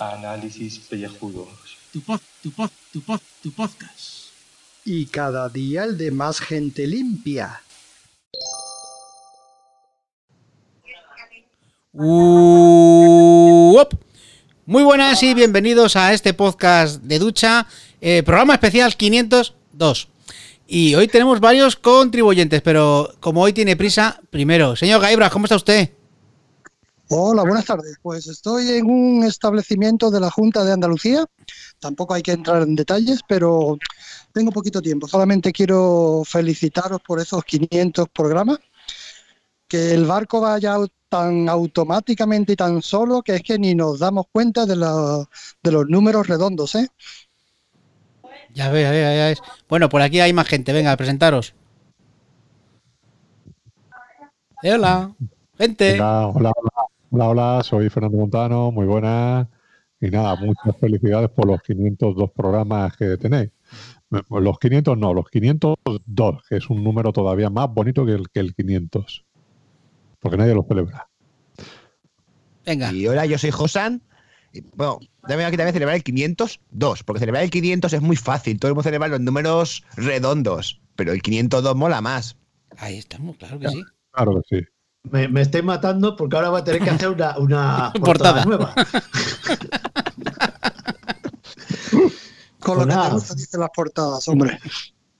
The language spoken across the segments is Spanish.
Análisis pellejudos. Tu pod, tu pod, tu pod, tu podcast. Y cada día el de más gente limpia. Uop. Muy buenas y bienvenidos a este podcast de ducha, eh, programa especial 502. Y hoy tenemos varios contribuyentes, pero como hoy tiene prisa, primero, señor Gaibra, ¿cómo está usted? Hola, buenas tardes. Pues estoy en un establecimiento de la Junta de Andalucía. Tampoco hay que entrar en detalles, pero tengo poquito tiempo. Solamente quiero felicitaros por esos 500 programas. Que el barco vaya tan automáticamente y tan solo que es que ni nos damos cuenta de, la- de los números redondos, ¿eh? Ya ve, ya ve, ya ves. Bueno, por aquí hay más gente, venga, presentaros. Eh, Hola, gente. Hola, hola, hola, hola, hola, soy Fernando Montano, muy buenas. Y nada, muchas felicidades por los 502 programas que tenéis. Los 500 no, los 502, que es un número todavía más bonito que el, que el 500. Porque nadie lo celebra. Venga. Y hola, yo soy Josan. Bueno, también aquí también celebrar el 502, porque celebrar el 500 es muy fácil. Todo el mundo celebra los números redondos, pero el 502 mola más. Ahí estamos, claro que sí. Claro que sí. Me, me estoy matando porque ahora voy a tener que hacer una, una Portada. portada nueva. Con lo que te las portadas, hombre.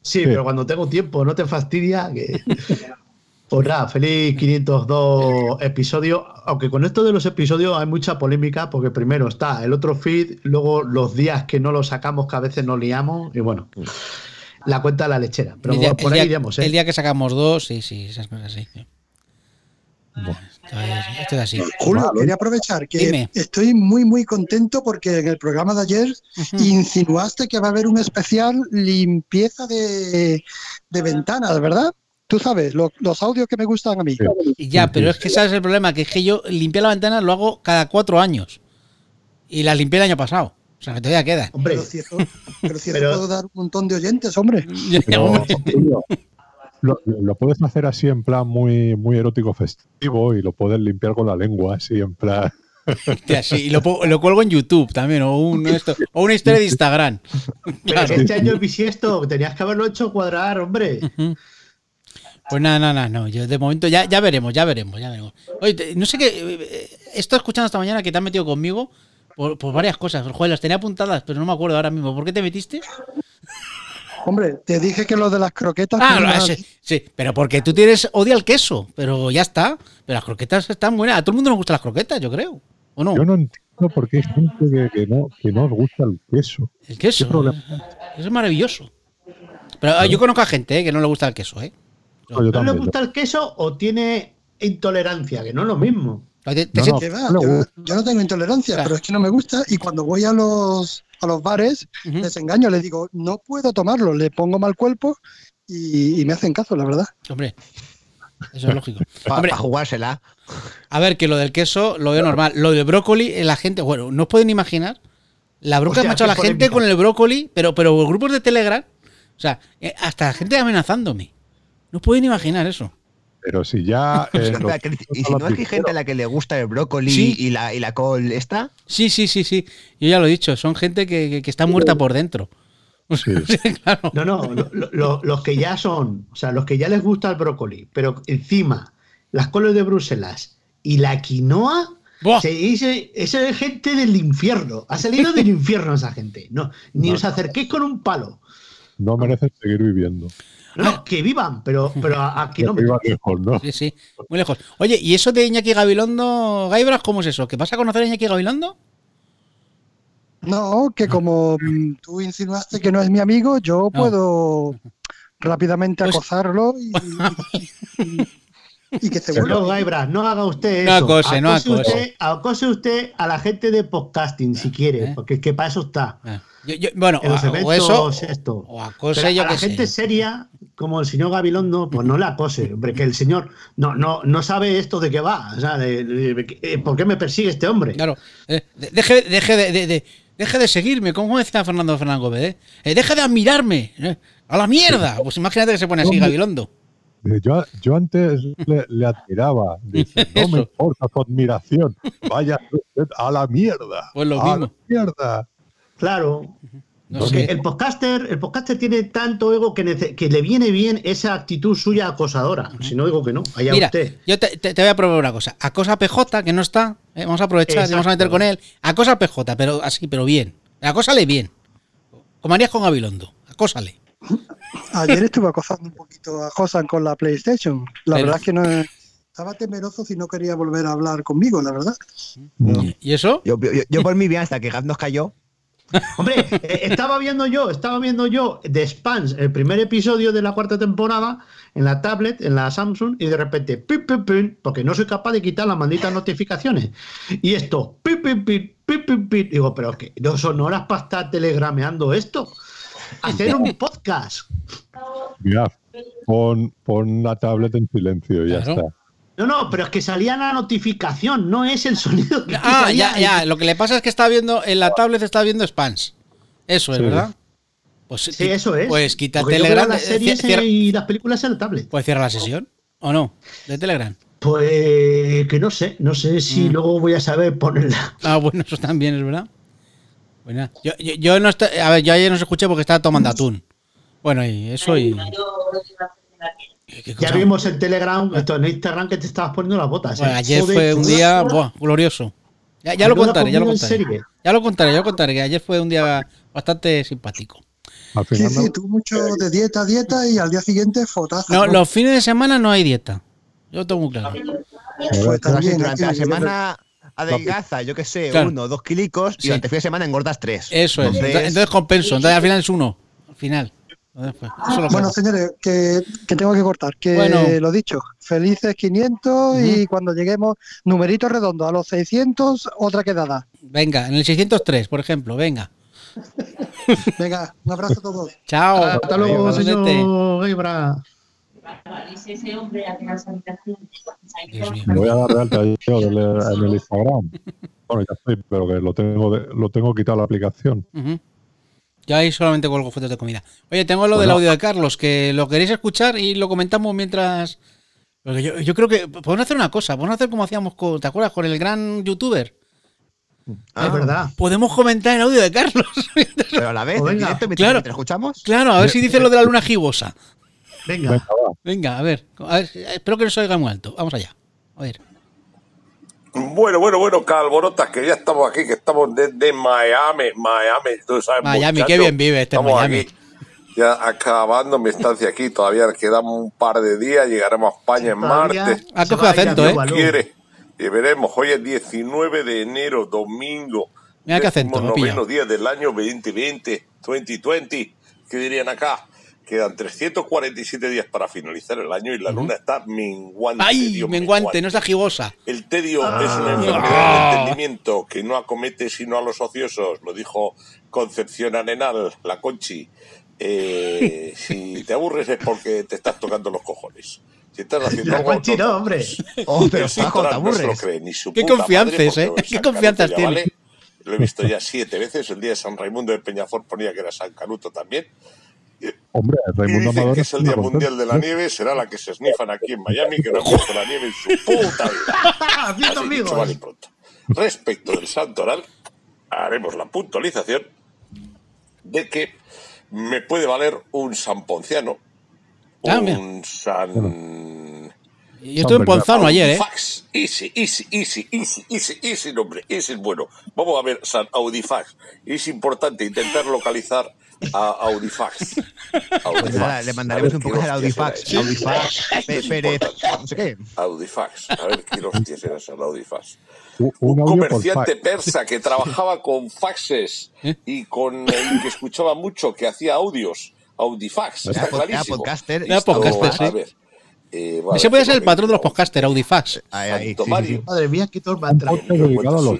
Sí, pero cuando tengo tiempo, no te fastidia. Que... Pues nada, feliz 502 episodios. Aunque con esto de los episodios hay mucha polémica, porque primero está el otro feed, luego los días que no lo sacamos, que a veces nos liamos, y bueno, la cuenta de la lechera. Pero el, día, por ahí día- iremos, ¿eh? el día que sacamos dos, sí, sí, esas cosas sí. Bueno. Esto es, así. Julio, quería aprovechar que Dime. estoy muy, muy contento porque en el programa de ayer insinuaste que va a haber un especial limpieza de, de ventanas, ¿verdad? Tú sabes, lo- los audios que me gustan a mí. Sí. Ya, pero es que sabes el problema, que es que yo limpiar la ventana lo hago cada cuatro años. Y las limpié el año pasado. O sea, que todavía queda. Hombre, Pero si eso, pero si eso Pero- puedo dar un montón de oyentes, hombre. Pero, lo, lo puedes hacer así en plan muy, muy erótico festivo y lo puedes limpiar con la lengua, así en plan. Hostia, sí, y lo, lo cuelgo en YouTube también, o, un, esto, o una historia de Instagram. pero Claro. este año el bisiesto, tenías que haberlo hecho cuadrar, hombre. Pues nada, nada, nada, no. Yo de momento ya, ya veremos, ya veremos, ya veremos. Oye, te- no sé qué. eh, He estado escuchando esta mañana que te has metido conmigo por, por varias cosas. Joder, las tenía apuntadas, pero no me acuerdo ahora mismo. ¿Por qué te metiste? Hombre, te dije que lo de las croquetas. Ah, no, era- sí, sí, pero porque tú tienes odio al queso, pero ya está. Pero las croquetas están buenas. A todo el mundo nos gustan las croquetas, yo creo. ¿O no? Yo no entiendo por qué hay gente que, que no, que no os gusta el queso. El queso. Es maravilloso. Pero ah, yo conozco a gente eh, que no le gusta el queso, ¿eh? No, yo ¿No le gusta el queso o tiene intolerancia? Que no es lo mismo. Te- te No, le yo, no tengo intolerancia, Claro. pero es que no me gusta. Y cuando voy a los, a los bares, les engaño, les digo, no puedo tomarlo, le pongo mal cuerpo y, y me hacen caso, la verdad. Hombre, eso es lógico. Para Hombre, jugársela. a ver, que lo del queso lo veo normal. Lo del brócoli, eh, la gente, bueno, no os pueden imaginar la bronca que ha hecho qué la gente con el brócoli, pero, pero grupos de Telegram, o sea, eh, hasta la gente amenazándome. No pueden imaginar eso. Pero si ya. eh, y si no es que hay gente a la que le gusta el brócoli Sí. y, la, y la col esta, Sí, sí, sí, sí. Yo ya lo he dicho, son gente que, que- que está muerta por dentro. Sí. claro. No, no, lo- lo- lo- los que ya son, o sea, los que ya les gusta el brócoli, pero encima las coles de Bruselas y la quinoa, esa es gente del infierno. Ha salido del infierno esa gente. No, ni No. os acerquéis con un palo. no merecen seguir viviendo. No, que vivan, pero, pero aquí no me Arriba lejos, ¿no? Sí, sí, muy lejos. Oye, ¿y eso de Iñaki Gabilondo, Gaibras, cómo es eso? ¿Qué vas a conocer a Iñaki Gabilondo? No, que como mm, tú insinuaste que no es mi amigo, yo puedo rápidamente Pues- acosarlo y, y- y que se vuelva. No, Gaibra, no haga usted No eso. acose, no acose. Usted, acose usted a la gente de podcasting si quiere, ¿Eh? porque es que para eso está. Ah, yo- yo- bueno, En los o eso, esto. o acose, Pero yo a la gente sé. seria, como el señor Gabilondo, pues no le acose. Hombre, que el señor no, no, no sabe esto de qué va. O sea, de- de- de- eh, ¿por qué me persigue este hombre? Claro, eh, de- deje, deje de, de- de- deje de seguirme, como decía Fernando Fernán Gómez, ¿eh? Eh, deje de admirarme, ¿eh? a la mierda. Pues imagínate que se pone así. Gabilondo. Dice, Yo, yo antes le, le admiraba. Dice, no me importa su admiración. Vaya usted a la mierda. Pues lo a mismo. la mierda. Claro. No Porque sé. el podcaster, el podcaster tiene tanto ego que, le viene bien esa actitud suya acosadora. Si no digo que no, allá Mira, usted. yo te, te- te voy a probar una cosa. Acosa PJ, que no está. ¿eh? Vamos a aprovechar y vamos a Exacto. meter con él. Acosa PJ, pero así, pero bien. Acósale bien. Como harías con Gabilondo. Acósale. Ayer estuve acosando un poquito a Josan con la PlayStation. La Pero- verdad es que no estaba temeroso si no quería volver a hablar conmigo, la verdad. ¿Y eso? Yo, yo, yo por mi bien, hasta que Gaz nos cayó. Hombre, eh, estaba viendo yo, estaba viendo yo The Spans, el primer episodio de la cuarta temporada, en la tablet, en la Samsung, y de repente, pip, pip, pip, porque no soy capaz de quitar las malditas notificaciones. Y esto, pip, pip, pip, pip, pip, pip. Digo, pero que no son horas para estar telegrameando esto. Hacer un podcast. Mira, pon, pon la tablet en silencio y ya está. No, no, pero es que salía la notificación, no es el sonido que Ah, ya, ya. Lo que le pasa es que está viendo, en la tablet está viendo Spans. Eso es, Sí. ¿verdad? Pues, Sí, eso es. Pues quita Porque Telegram. las eh, series cierra- y las películas en la tablet. pues cierra la sesión. ¿O no? De Telegram. Pues que no sé, no sé si Mm. luego voy a saber ponerla. Ah, bueno, eso también es verdad. Bueno, yo, yo, yo no está, a ver, yo ayer no se escuché porque estaba tomando atún. Bueno, y eso y. ¿Qué- qué Ya vimos en Telegram, esto en Instagram que te estabas poniendo las botas. Bueno, ¿eh? ayer Joder, fue un día buah, glorioso. Ya, ya lo contaré, ya lo contaré. Ya lo contaré, ya lo contaré, que ayer fue un día bastante simpático. Al Sí, final, sí, no- tú mucho de dieta, dieta y al día siguiente fotazo. No, los fines de semana no hay dieta. Yo lo tengo muy claro. Pues también, durante la semana adelgaza, yo qué sé, Claro. uno, dos kilicos Sí. y durante el fin de semana engordas tres. Eso es. Entonces compenso. Entonces al final es uno. Al final. Pues, eso que Bueno, señores, que, que tengo que cortar. Que Bueno. lo dicho, felices 500 y cuando lleguemos, numerito redondo, a los 600, otra quedada. Venga, en el 603, por ejemplo, venga. Venga, un abrazo a todos. Chao. Hasta luego, Igualmente. señor Gebra. Dios mío. me voy a dar de alta yo en el Instagram. Bueno, ya estoy, pero que lo tengo, de- lo tengo quitado la aplicación. Yo ahí solamente cuelgo fotos de comida. Oye, tengo lo del audio de Carlos, que lo queréis escuchar y lo comentamos mientras. Porque yo, yo creo que podemos hacer una cosa, podemos hacer como hacíamos con, ¿te acuerdas? Con el gran youtuber. es verdad. Podemos comentar el audio de Carlos. Pero a la vez, Pues en venga. directo, mientras, Claro. mientras escuchamos. claro, a ver si dice lo de la luna gibosa. Venga. Venga, a ver, a ver, espero que no se oiga muy alto. Vamos allá. A ver. Bueno, bueno, bueno, Calborotas, que ya estamos aquí, que estamos desde Miami, Miami, tú sabes, Miami, muchacho. qué bien vive este Estamos Miami. aquí, ya acabando mi estancia aquí, todavía quedamos un par de días, llegaremos a España en martes, Ah, se coge va a ir a acento, ¿eh? Quiere, y veremos, hoy es 19 de enero, domingo, Mira qué acento, ha noveno día del año 2020, 2020, ¿qué dirían acá? Quedan 347 días para finalizar el año y la luna está menguante. ¡Ay! Dios, Menguante, no es la gibosa. el tedio es una enfermedad Ah. del entendimiento que no acomete sino a los ociosos, lo dijo Concepción Arenal, la Conchi. Eh, si te aburres es porque te estás tocando los cojones. Si estás haciendo La algo, Conchi no no, hombre. Oh, pero Paco, te Sintoral no se lo aburres. cree ni su Qué confianzas, ¿eh? Qué confianzas tiene. Lo he visto ya siete veces. El día de San Raimundo de Peñafort ponía que era San Canuto también. Hombre, Raimundo dicen Amador que es el Día. Mundial de la Nieve, será la que se snifan aquí en Miami, que no han visto la nieve en su puta vida. Así dicho, amigos. vale pronto. Respecto del santo oral, haremos la puntualización de que me puede valer un samponciano, Ah, mira. un san... Yo estuve en Ponzano ayer, ¿eh? Easy, easy, easy, easy, easy, easy nombre. Es bueno. Vamos a ver San Audifax. Es importante intentar localizar a Audifax. Nada, le mandaremos un poco de Audifax. Audifax, Pérez, no sé qué. Audifax. A ver qué hostias era ese Audifax. Un, comerciante persa que trabajaba con faxes ¿Eh? y con que escuchaba mucho, que hacía audios. Audifax. Está Era era clarísimo. podcaster. Era podcaster, A sí. ver. Eh, vale, Ese puede ser el patrón de los podcasters, Audifax. Ahí, ahí, Santo sí, Mario. sí. Madre mía, qué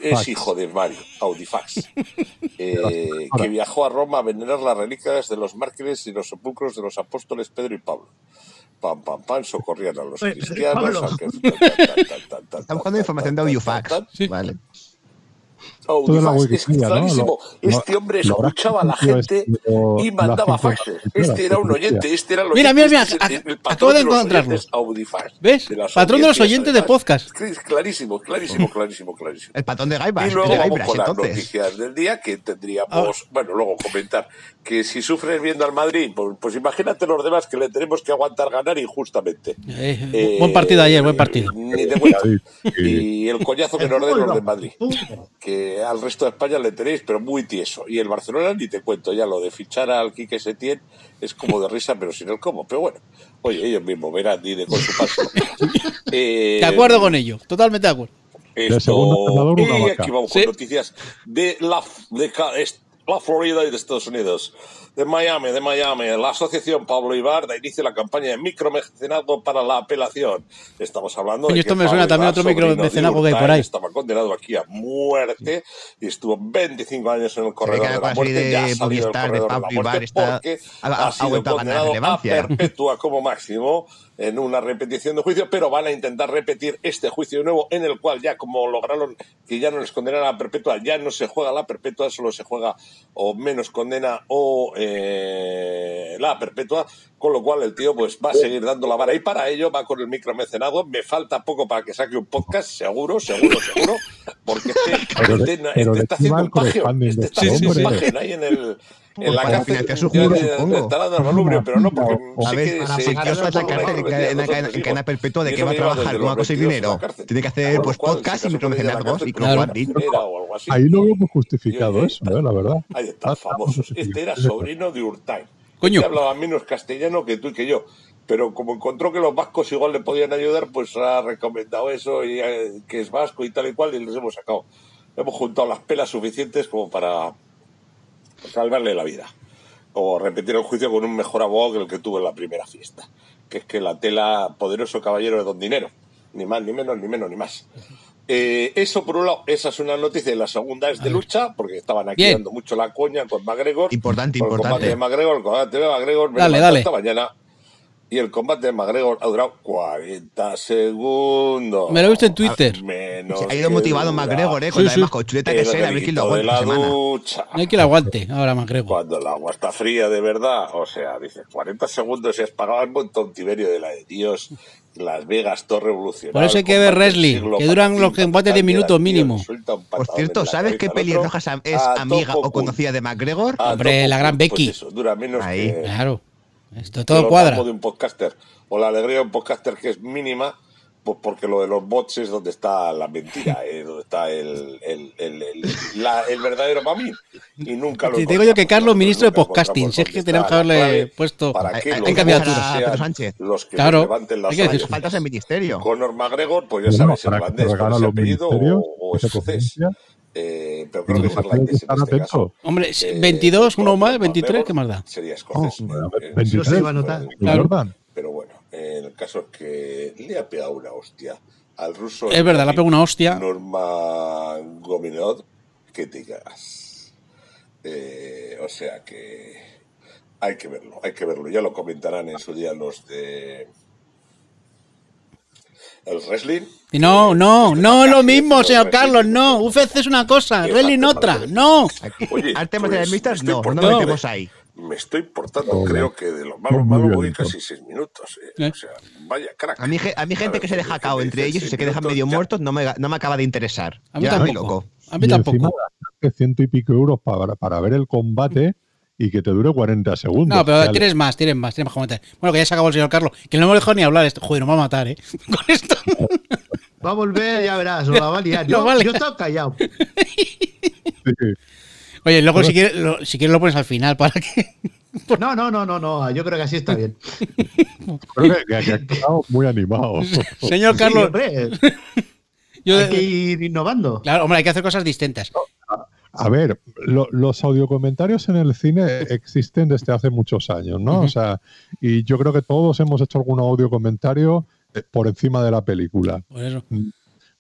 es fax. hijo de Mario, Audifax, eh, que viajó a Roma a venerar las reliquias de los mártires y los sepulcros de los apóstoles Pedro y Pablo. Pam, pam, pam, socorrían a los cristianos. Pablo. aunque- tan, tan, tan, tan, tan, Está buscando información de Audifax. Vale. De la es Wikipedia, ¿no? clarísimo. Lo- este hombre escuchaba a la gente esto, y mandaba faxes. Este era un que oyente, este era el Mira, oyente, mira, este mira, es el- patrón acabo de los encontrarlo. ¿Ves? de Patrón de los oyentes de Audifaz. podcast. Clarísimo, clarísimo, clarísimo, clarísimo. El patón de Gaibas. Y luego de vamos con las noticias del día que Ah. tendríamos, bueno, luego comentar que si sufres viendo al Madrid, pues, pues imagínate los demás que le tenemos que aguantar ganar injustamente. Eh, Eh, buen partido ayer, buen partido. Ni te cuento. Sí, sí. Y el coñazo que nos den los no. de Madrid. Fútbol. Al resto de España le tenéis, pero muy tieso. Y el Barcelona ni te cuento ya, lo de fichar al Quique Setién es como de risa, pero sin el cómo. Pero bueno, oye, ellos mismos verán, ni de con su paso. Eh, De acuerdo con ello, totalmente de acuerdo. esto- y aquí vamos Sí. con noticias de la, de es- la Florida y de Estados Unidos. De Miami, de Miami. La asociación Pablo Ibar da inicio a la campaña de micromecenazgo para la apelación. Estamos hablando de esto que me suena Pablo también Ibar, otro micromecenazgo que hay por ahí. Estaba condenado aquí a muerte y estuvo 25 años en el corredor de la muerte. Ya ha salido del corredor de la muerte porque ha- sido condenado a perpetua como máximo en una repetición de juicio, pero van a intentar repetir este juicio de nuevo en el cual ya como lograron que ya no les condenaran a perpetua, ya no se juega la perpetua, solo se juega o menos condena o eh, la perpetua, con lo cual el tío pues va a seguir dando la vara y para ello va con el micromecenado. Me falta poco para que saque un podcast, seguro, seguro, seguro, porque este, Pero este- pero este está haciendo el un pagio, crowdfunding este está este haciendo un hombre? pagio ahí en el en la Para cárcel financiar su de supongo. Alcalá de Albalumbre, pero no, porque A sé ver, que Si en la cadena perpetua, ¿de qué va a trabajar? ¿Cómo va a conseguir 22 a la dinero? Tiene que hacer pues cual, si podcast y la micromecenazgos y. Ahí lo veo muy justificado eso, eh, la verdad. Ahí está, Ah, famoso. Este era sobrino de Urtain. Coño. Este hablaba menos castellano que tú y que yo. Pero como encontró que los vascos igual le podían ayudar, pues ha recomendado eso y eh, que es vasco y tal y cual, y les hemos sacado. Hemos juntado las pelas suficientes como para salvarle la vida. O repetir el juicio con un mejor abogado que el que tuvo en la primera fiesta. Que es que la tela, poderoso caballero de don dinero. Ni más, ni menos, ni menos, ni más. Eh, eso por un lado, esa es una noticia y la segunda es de lucha, porque estaban aquí Bien. dando mucho la coña con McGregor. Importante, Con El combate de importante. McGregor, el combate de McGregor, Dale, dale. esta mañana y el combate de McGregor ha durado 40 segundos. Me lo he visto en Twitter. Menos Se ha ido motivado dura McGregor, ¿eh? Con Sí, la sí. demás cochuleta que sea, a ver quién lo aguanta la una semana. ducha. No hay que lo aguante ahora, MacGregor. Cuando el agua está fría de verdad, o sea, dices 40 segundos y has pagado el montón Tiberio de la de Dios, Las Vegas, todo revolucionario. Por eso hay que ver wrestling, que duran los combates de minutos mínimo. Por cierto, ¿sabes qué pelirroja es amiga o conocida de McGregor? Hombre, la gran pues Becky. eso, dura menos Ahí. Claro. Esto todo el cuadra. orgasmo de un podcaster. O la alegría de un podcaster que es mínima, pues porque lo de los bots es donde está la mentira, eh, donde está el, el, el, el, la- el verdadero mamín. Y nunca lo Te digo yo que Carlos, ministro de podcasting, si es que tenemos que haberle puesto para Hay- que hay los que candidatura. buscar a sean Pedro Sánchez. Los que Claro, levanten las hay que. Faltas en ministerio. Conor McGregor, pues ya sabes, irlandés, con ese apellido o, escocés. Eh, pero creo que es irlandés en este caso. Hombre, Eh, 22, uno más, Conor 23, McGregor ¿qué más da? Sería escocés. Oh, eh, a ver, eh, 23, Eso se iba a notar. Claro. Jordan. pero bueno, eh, el caso es que le ha pegado una hostia al ruso. Es verdad, le ha pegado una hostia. Norma Gominod, que te cagas. Eh, o sea que hay que verlo, hay que verlo. Ya lo comentarán en su día los de el wrestling. No, no, no es lo mismo, señor Carlos, no. UFC es una cosa, Que wrestling otra, no. Oye, artes pues, marciales mixtas, no, no nos metemos ahí. Me estoy portando, creo que de lo malo, malo voy casi seis minutos. eh. ¿Eh? O sea, vaya crack. A mí, a mí gente ver, que se deja cao que entre ellos y se quedan minutos, medio muertos no me, no me acaba de interesar. A mí tampoco. loco. A mí y tampoco. ciento y pico euros para, para ver el combate y que te dure 40 segundos. No, pero tienes más, tienes más, tienes más comentarios. Bueno, que ya se acabó el señor Carlos, que no hemos dejado ni hablar. Esto. Joder, nos va a matar, ¿eh? Con esto. Va a volver, ya verás, nos la va a liar. Lo Yo, va a liar. yo he estado callado. Sí, Oye, luego si quieres, lo, si quieres lo pones al final para que. No, no, no, no, no. Yo creo que así está bien. creo que, que- que ha quedado muy animado. Señor Sí, Carlos, hombre, yo- hay que ir innovando. Claro, hombre, hay que hacer cosas distintas. A ver, lo- los audiocomentarios en el cine existen desde hace muchos años, ¿no? O sea, y yo creo que todos hemos hecho algún audiocomentario eh, por encima de la película. Por eso.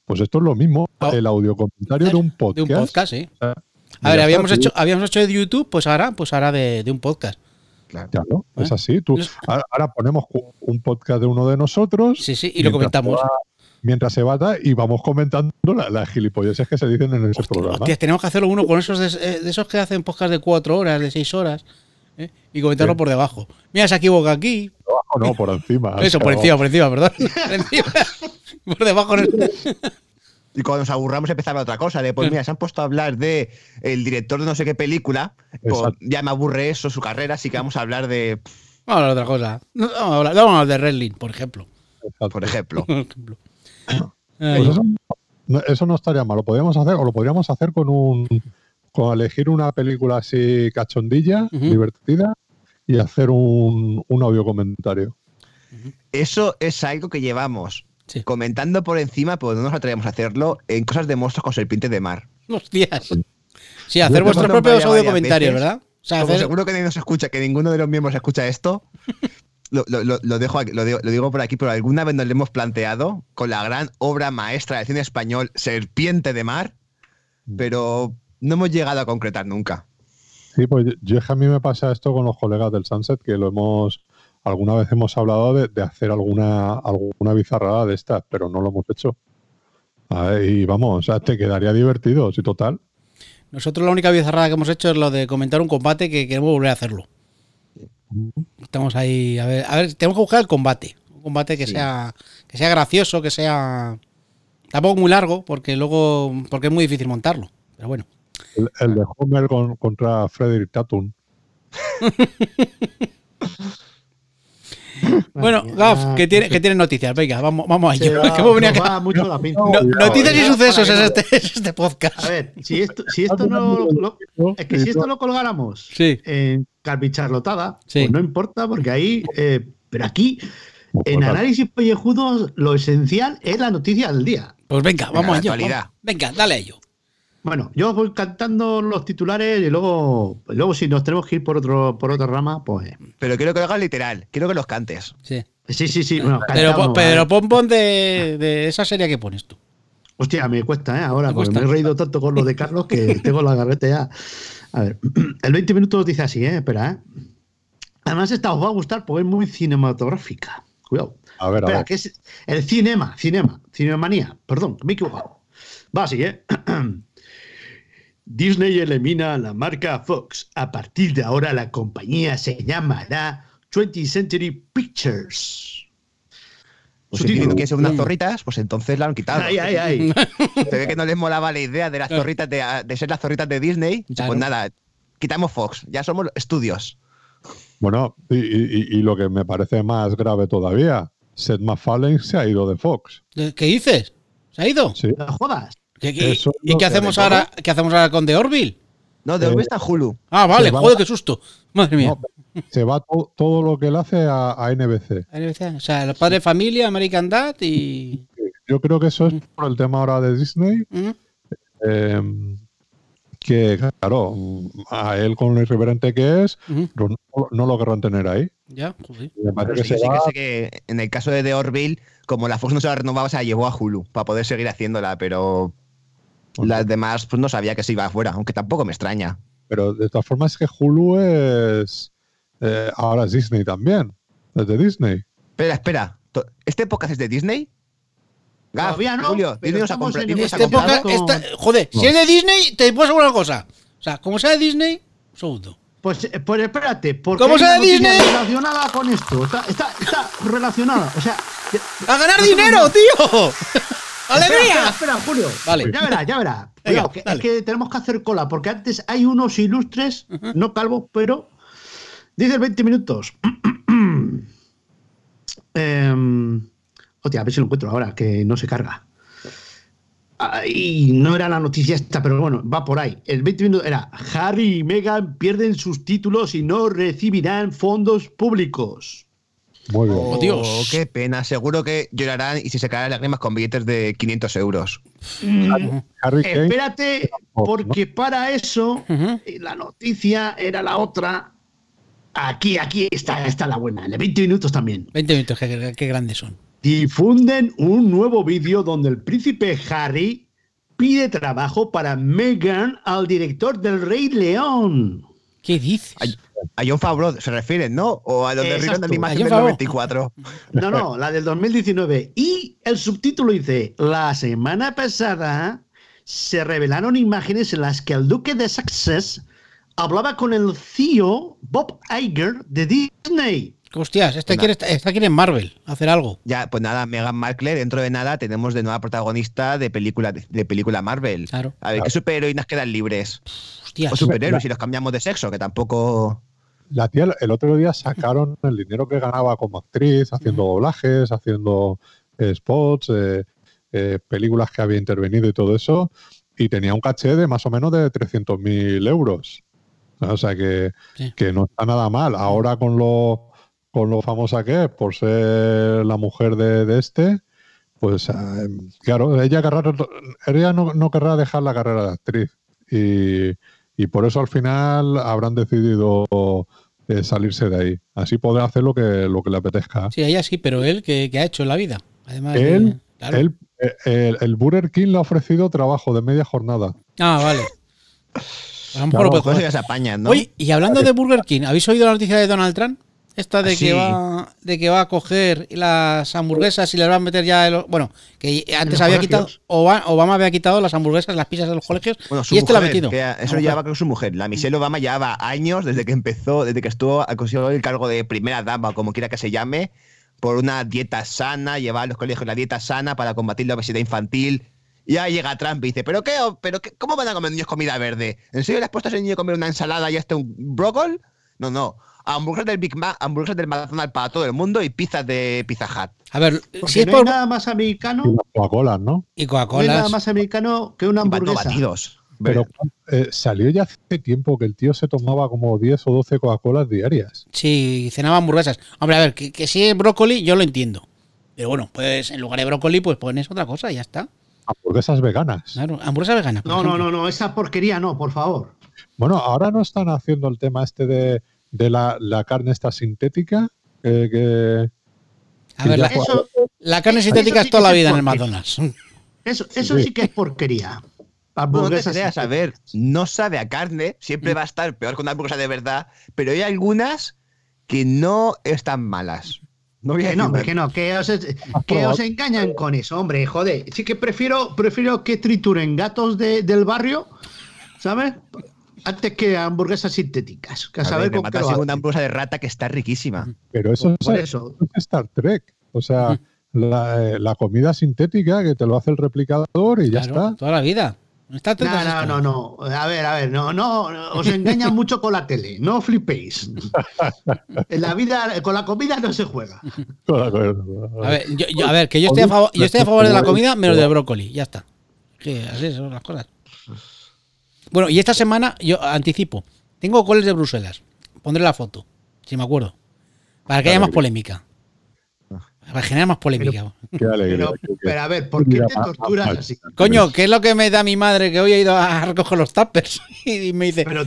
Pues esto es lo mismo, Ah. el audiocomentario de un De podcast. un podcast, sí. o sea, A ver, habíamos hecho, habíamos hecho de YouTube, pues ahora, pues ahora de, de un podcast. Claro, ¿Eh? es así. Tú, Es- ahora, ahora ponemos un podcast de uno de nosotros. Sí, sí, y lo comentamos. Mientras se bata y vamos comentando la- las gilipolleces que se dicen en ese programa. Hostias, tenemos que hacerlo uno con esos de, eh, de esos que hacen podcast de cuatro horas, de seis horas, ¿eh? y comentarlo Sí. por debajo. Mira, se equivoca aquí. Abajo no, por encima. Eso, por encima, por encima, perdón. Por encima. Por debajo. no. Y cuando nos aburramos empezaba otra cosa, de pues mira, se han puesto a hablar de el director de no sé qué película, pues ya me aburre eso, su carrera, así que vamos a hablar de, Vamos a hablar de otra cosa. No, Vamos a hablar, vamos a hablar de Redlin, por ejemplo. Exacto. por ejemplo. Por ejemplo. Pues eso, no, eso no estaría mal. Lo podríamos hacer, o lo podríamos hacer con un con elegir una película así cachondilla, divertida, y hacer un, un audio comentario. Eso es algo que llevamos Sí. comentando por encima, pero no nos atrevemos a hacerlo en cosas de monstruos con serpientes de mar. Hostias. Sí, hacer vuestros propios audio comentarios, veces. ¿verdad? O sea, Como hacer- seguro que nadie nos escucha, que ninguno de los miembros escucha esto, lo, lo- lo- lo dejo aquí- lo, digo, lo digo por aquí, pero alguna vez nos lo hemos planteado con la gran obra maestra del cine español, Serpiente de Mar, pero no hemos llegado a concretar nunca. Sí, pues yo, yo es que a mí me pasa esto con los colegas del Sunset, que lo hemos, alguna vez hemos hablado de, de hacer alguna, alguna bizarrada de estas, pero no lo hemos hecho. Ver, y vamos, o sea, te quedaría divertido, sí, total. Nosotros la única bizarrada que hemos hecho es lo de comentar un combate que queremos volver a hacerlo. Estamos ahí, a ver, a ver, tenemos que buscar el combate. Un combate que Sí. sea que sea gracioso, que sea tampoco muy largo, porque luego porque es muy difícil montarlo. Pero bueno. El, el de Homer con- contra Frederick Tatum. Bueno. Gaf, que tiene, que tiene noticias. Venga, vamos, vamos a ello. va- Que hemos venido acá- mucho la pinza. No- noticias y sucesos es este, es este podcast. A ver, si esto, si esto no. lo- es que si esto lo colgáramos Sí. en Calvicharlotada, Sí. pues no importa, porque ahí. eh, pero aquí, en Pues, análisis pellejudos, lo esencial es la noticia del día. Pues venga, vamos a ello. Venga, dale a ello. Bueno, yo voy cantando los titulares y luego, luego si nos tenemos que ir por otro por otra rama, pues Pero quiero que lo hagas literal, quiero que los cantes. Sí. sí, sí, sí. Bueno, Pero, pero pon, pon de, de esa serie que pones tú. Hostia, me cuesta, ¿eh? Ahora, ¿Te porque cuesta? me he reído tanto con lo de Carlos que tengo la garreta ya. A ver, el 20 minutos dice así, ¿eh? Espera, ¿eh? Además, esta os va a gustar porque es muy cinematográfica. Cuidado. A ver, a Espera, ver. que es el cinema, cinema, cinemanía. Perdón, me he equivocado. Va así, ¿eh? Disney elimina la marca Fox. A partir de ahora la compañía se llamará 20th Century Pictures. Pues si quieren ser unas zorritas, pues entonces la han quitado. Ay, ay, ay. Se ve que no les molaba la idea de las zorritas de, de ser las zorritas de Disney. Claro. Pues nada, quitamos Fox, ya somos estudios. Bueno, y, y- y lo que me parece más grave todavía, Seth MacFarlane se ha ido de Fox. ¿Qué dices? ¿Se ha ido? Sí. No jodas. ¿Qué- qué- Eso ¿Y no qué hacemos ahora? ¿Qué hacemos ahora con The Orville? No, de Eh, dónde está Hulu. Ah, vale, va- joder, qué susto. Madre mía. No, se va to- todo lo que él hace a, a NBC. O sea, el padre de familia, American Dad y. Yo creo que eso es por el tema ahora de Disney. ¿Mm? eh, que, claro, a él con lo irreverente que es, no, no lo querrán tener ahí. Ya, joder. Me parece Pero que sí, yo se sí va- que sé que en el caso de The Orville, como la Fox no se la renovaba, se la llevó a Hulu para poder seguir haciéndola, pero las demás pues no sabía que se iba afuera, aunque tampoco me extraña. Pero de todas formas es que Hulu es... eh, ahora es Disney también. Es de Disney. Espera, espera. ¿Este podcast es de Disney? Gaf, Todavía no, Julio, Disney nos ha Este Estamos comprado. época, con- esta- joder, si es de Disney, te puedo asegurar una cosa. O sea, como sea de Disney, un segundo. Pues, eh, pues espérate, porque ¿Cómo sea de Disney? relacionada con esto. Está, está, está relacionada. O sea, ¡A ganar No dinero, tío! Espera, ¡Alegría! espera, Julio. Vale. Ya verás, ya. Venga, Cuidado, que, es que tenemos que hacer cola, porque antes hay unos ilustres, no calvos, pero. Dice 20 minutos. Em, hostia, a ver si lo encuentro ahora, que no se carga. Ay, no era la noticia esta, pero bueno, va por ahí. El 20 minutos era Harry y Meghan pierden sus títulos y no recibirán fondos públicos. Muy bien. Oh, Dios. qué pena. Seguro que llorarán y si se caen lágrimas con billetes de 500 euros. Harry Kane, Espérate, porque para eso la noticia era la otra. Aquí, aquí está, está la buena. En el 20 minutos también. 20 minutos, qué, qué grandes son. Difunden un nuevo vídeo donde el príncipe Harry pide trabajo para Meghan al director del Rey León. ¿Qué dices? Ay. A John Favreau se refieren, ¿no? O a los de. Reino de A Animación del Favreau. 94. No, no, la del 2019. Y el subtítulo dice, la semana pasada se revelaron imágenes en las que el duque de Sussex hablaba con el CEO Bob Iger de Disney. Hostias, este Nah. quiere, este quiere en Marvel hacer algo. Ya, pues nada, Meghan Markle, dentro de nada tenemos de nueva protagonista de película, de, película Marvel. Claro. A ver, ¿qué superheroínas quedan libres? Hostias. O superhéroes, si los cambiamos de sexo, que tampoco. La tía el otro día sacaron el dinero que ganaba como actriz, haciendo doblajes, haciendo eh, spots, eh, eh, películas que había intervenido y todo eso, y tenía un caché de más o menos de 300.000 euros. O sea que, Sí. que no está nada mal. Ahora con lo, con lo famosa que es, por ser la mujer de, de este, pues eh, claro, ella, querrá, ella no, no querrá dejar la carrera de actriz. Y, y por eso al final habrán decidido eh, salirse de ahí. Así podrá hacer lo que, lo que le apetezca. Sí, ella sí, pero él, ¿qué, qué ha hecho en la vida? Además de- Él, claro. él, eh, el, el Burger King le ha ofrecido trabajo de media jornada. Ah, vale. A lo mejor Claro, lo puede Pues coger. ya se apañan, ¿no? Oye, y hablando de Burger King, ¿habéis oído la noticia de Donald Trump? Esta de, que va, de que va a coger las hamburguesas y les va a meter ya. el- bueno, que antes había colegios? quitado. Obama, Obama había quitado las hamburguesas, las pizzas de los colegios. Bueno, y este la ha metido. eso ya va con su mujer. La Michelle Obama llevaba años desde que empezó, desde que estuvo consiguió el cargo de primera dama, como quiera que se llame, por una dieta sana, llevar a los colegios la dieta sana para combatir la obesidad infantil. Y ahí llega Trump y dice, ¿pero qué? ¿Pero qué? ¿Cómo van a comer niños comida verde? ¿En serio le has puesto a ese niño a comer una ensalada y hasta un brócoli? No, no. Hamburguesas del Big Mac, hamburguesas del McDonald's para todo el mundo y pizzas de Pizza Hut. A ver, Porque si es no por. hay nada más americano, Y las Coca-Colas, ¿no? Y no hay Coca-Cola. nada más americano que una hamburguesa. batidos. Pero eh, salió ya hace tiempo que el tío se tomaba como 10 o 12 Coca-Colas diarias. Sí, cenaba hamburguesas. Hombre, a ver, que, que si es brócoli, yo lo entiendo. Pero bueno, pues en lugar de brócoli, pues pones otra cosa y ya está. Hamburguesas veganas. Claro, hamburguesa vegana. por No, no, no, no, esa porquería no, por favor. Bueno, ahora no están haciendo el tema este de, de la, la carne esta sintética. eh, que, A ver, la, Eso, la carne sintética sí es toda la es vida en el McDonald's. eso, eso Sí. sí que es porquería. No, no te Hamburguesas ver, no sabe a carne, siempre Mm. va a estar peor que una hamburguesa de verdad, pero hay algunas que no están malas. No voy a Que no, hombre, que no, que os, que os engañan con eso, hombre, joder. Sí que prefiero, prefiero que trituren gatos de- del barrio, ¿sabes? Antes que hamburguesas sintéticas. Que a A saber ver, me qué lo una hamburguesa de rata que está riquísima. pero eso, es, eso. eso es Star Trek. O sea, la, eh, la comida sintética que te lo hace el replicador y ya Claro, está. Toda la vida. No está No, no, no, no. A ver, a ver, no, no. Os engañan mucho con la tele. No flipéis. En la vida, con la comida no se juega. A ver, yo, yo- a ver, que yo estoy a favor, yo estoy a favor de la comida menos del brócoli. Ya está. Que así son las cosas. Bueno, y esta semana, yo anticipo, tengo coles de Bruselas. Pondré la foto, si me acuerdo. Para que haya más polémica. Para generar más polémica. Qué alegría. Pero, que- pero a ver, ¿por qué te torturas así? Coño, ¿qué es lo que me da mi madre que hoy he ido a recoger los tuppers? Y me dice, Pero,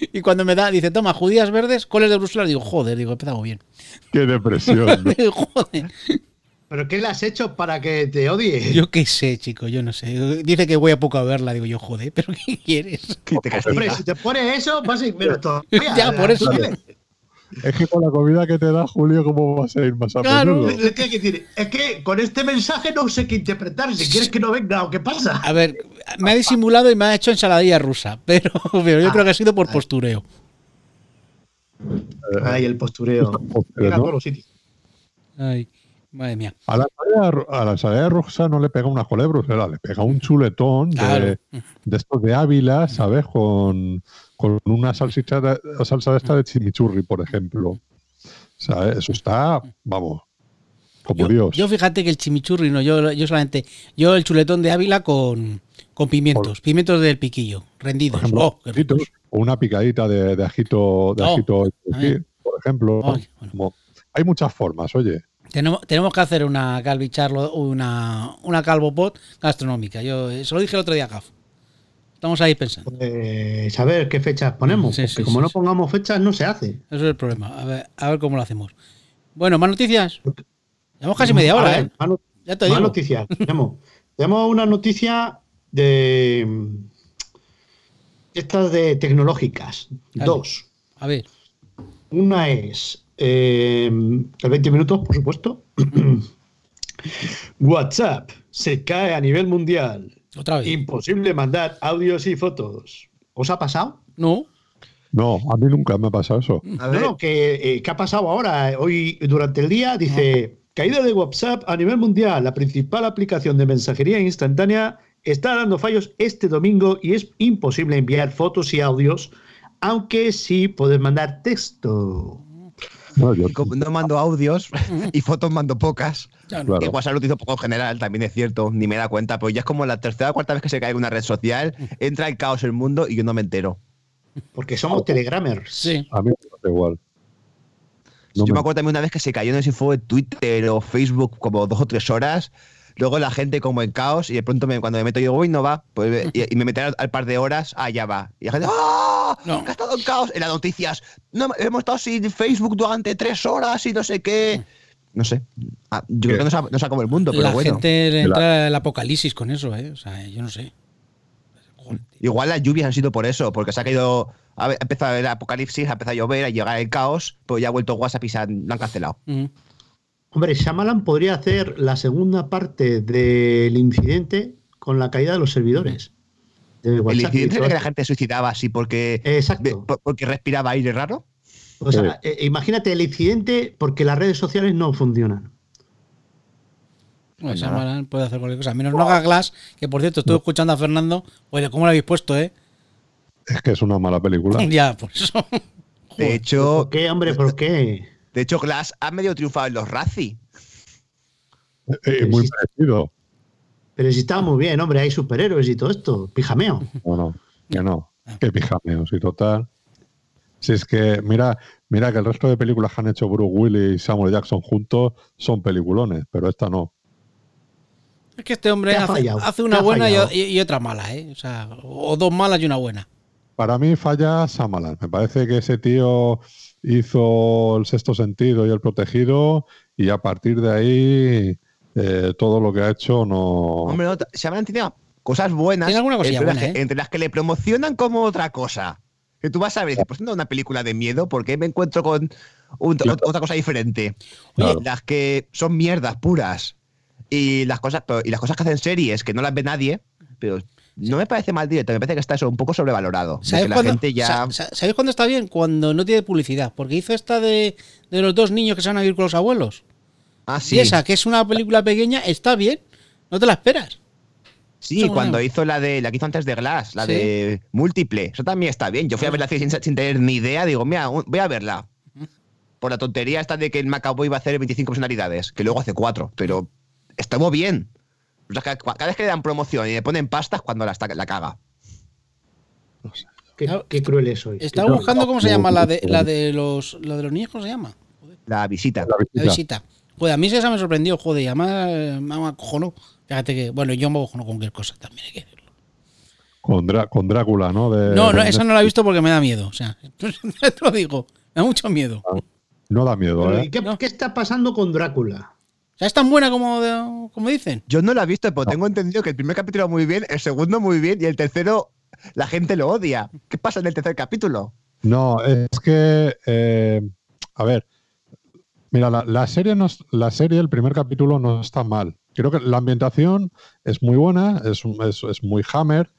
y cuando me da, dice, toma, judías verdes, coles de Bruselas, digo, joder, digo, he empezado bien. Qué depresión. ¿no? joder. Pero ¿qué le has hecho para que te odie? Yo qué sé, chico, yo no sé. Dice que voy a poco a verla, digo yo, joder, pero ¿qué quieres? Que te Hombre, si te pone eso, vas a ir menos todavía. Ya, por eso. Es que con la comida que te da Julio, ¿cómo vas a ir más a Claro. menudo? Es que, hay que decir, es que con este mensaje no sé qué interpretar. Si quieres que no venga o qué pasa. A ver, me ha disimulado y me ha hecho ensaladilla rusa, pero, pero yo Ah, creo que ha sido por vale. postureo. Ay, el postureo. Pero Llega a no, todos los sitios. Ay, madre mía. a, la a la ensalada rusa no le pega una cole de Bruselas, le pega un chuletón Claro. de, de estos de Ávila, ¿sabes? Con, con una salsicha de, salsa de esta de chimichurri, por ejemplo. ¿Sabes? Eso está, vamos, como Yo, Dios. yo fíjate que el chimichurri, no, yo, yo solamente, yo el chuletón de Ávila con, con pimientos, pimientos del piquillo, rendidos. ejemplo, Oh, ajitos, o una picadita de, de ajito, de Oh, ajito por ejemplo. Ay, bueno. como- hay muchas formas, oye. Tenemos, tenemos que hacer una calvicharlo, una, una calvopot gastronómica. Yo eh, se lo dije el otro día a Gaf. Estamos ahí pensando. Pues, saber qué fechas ponemos. Sí, porque sí, como sí, no pongamos fechas, no se hace. Eso es el problema. A ver, a ver cómo lo hacemos. Bueno, más noticias. Llevamos casi media A hora, ver, ¿eh? Más, no- Ya te más noticias. Tenemos, tenemos una noticia de. Estas de tecnológicas. Dale. Dos. A ver. Una es eh, el 20 minutos, por supuesto. WhatsApp se cae a nivel mundial. Otra vez. Imposible mandar audios y fotos. ¿Os ha pasado? No. No, a mí nunca me ha pasado eso. A ver, no, que, eh, ¿qué ha pasado ahora? Hoy, durante el día, dice, caída de WhatsApp a nivel mundial. La principal aplicación de mensajería instantánea está dando fallos este domingo y es imposible enviar fotos y audios, aunque sí puedes mandar texto. No, yo- como no mando audios y fotos mando pocas. Ya no. Claro. Que WhatsApp lo utilizo poco en general, también es cierto, ni me da cuenta, pero ya es como la tercera o cuarta vez que se cae una red social, entra el caos en el mundo y yo no me entero. Porque somos telegramers. Sí. a mí me da igual. No yo me- me acuerdo también una vez que se cayó, no sé si fue Twitter o Facebook, como dos o tres horas. Luego la gente como en caos y de pronto me- cuando me meto digo, uy, no va. Pues, y, y me meteré al, al par de horas, ah, ya va. Y la gente, ¡ah! No. Que ha estado en caos. En las noticias, no, hemos estado sin Facebook durante tres horas y no sé qué. No sé. Ah, yo creo que no se, ha, no se acabó el mundo, pero La bueno. gente le La- entra el apocalipsis con eso, ¿eh? O sea, yo no sé. Joder. Igual las lluvias han sido por eso, porque se ha caído. Ha empezado el apocalipsis, ha empezado a llover, a llegar el caos, pues ya ha vuelto WhatsApp y se han, lo han cancelado. Mm. Hombre, Shyamalan podría hacer la segunda parte del incidente con la caída de los servidores. De El incidente de que la gente se suicidaba así porque, Exacto. de- por- porque respiraba aire raro. O sea, eh, imagínate el incidente porque las redes sociales no funcionan. Pues Shyamalan puede hacer cualquier cosa. Menos no haga Glass, que por cierto, estuve escuchando a Fernando. Oye, ¿cómo lo habéis puesto, eh? Es que es una mala película. ya, por eso. De hecho, ¿Por qué, hombre? ¿Por qué? de hecho, Glass ha medio triunfado en los Razzie. Eh, muy parecido. Pero si está muy bien, hombre, hay superhéroes y todo esto. Pijameo. Bueno, que no. Que pijameos y total. Si es que, mira, mira que el resto de películas que han hecho Bruce Willis y Samuel Jackson juntos son peliculones, pero esta no. Es que este hombre hace, fallado, hace te una buena y otra mala, ¿eh? O sea, o dos malas y una buena. Para mí falla Samalan. Me parece que ese tío hizo el sexto sentido y el protegido y a partir de ahí eh, todo lo que ha hecho no... Hombre, no, se han tenido cosas buenas. Tiene alguna entre, las buena, que, ¿eh? entre las que le promocionan como otra cosa. Que tú vas a ver, dices, pues no una película de miedo, porque me encuentro con un- Claro. otra cosa diferente. Claro. Las que son mierdas puras. Y las cosas, pero- y las cosas que hacen series que no las ve nadie, pero no me parece mal directo, me parece que está eso un poco sobrevalorado. ¿Sabéis la cuándo, gente ya. sa- sa- ¿Sabéis cuándo está bien? Cuando no tiene publicidad. Porque hizo esta de, de los dos niños que se van a vivir con los abuelos. Ah, sí. Y esa, que es una película pequeña, está bien. No te la esperas. Sí, cuando hizo la de la que hizo antes de Glass, la Sí. de múltiple, eso también está bien. Yo fui a verla sin, sin tener ni idea, digo, mira, voy a verla. Por la tontería esta de que el Macaboy iba a hacer 25 personalidades, que luego hace 4, pero estuvo bien. O sea, ca- cada vez que le dan promoción y le ponen pastas cuando la, está- la caga. Qué, qué crueles sois. Estaba buscando cómo se llama la de, la de los la de los niños, ¿cómo se llama? La visita. La La visita. Joder, a mí esa me sorprendió, joder, y además me acojonó. Fíjate que, bueno, yo me acojono con cualquier cosa también hay que decirlo. Con, Drá- con Drácula, ¿no? De- No, no, de- esa no la he visto porque me da miedo. O sea, te lo digo, me da mucho miedo. O no da miedo, Pero, ¿eh? ¿y qué, No. qué está pasando con Drácula? sea, es tan buena como, de- como dicen. Yo no la he visto, pero tengo entendido que el primer capítulo muy bien, el segundo muy bien y el tercero la gente lo odia. ¿Qué pasa en el tercer capítulo? No, es que, eh, a ver, mira, la, la serie no es- la serie, el primer capítulo no está mal. Creo que la ambientación es muy buena, es, es, es muy hammer.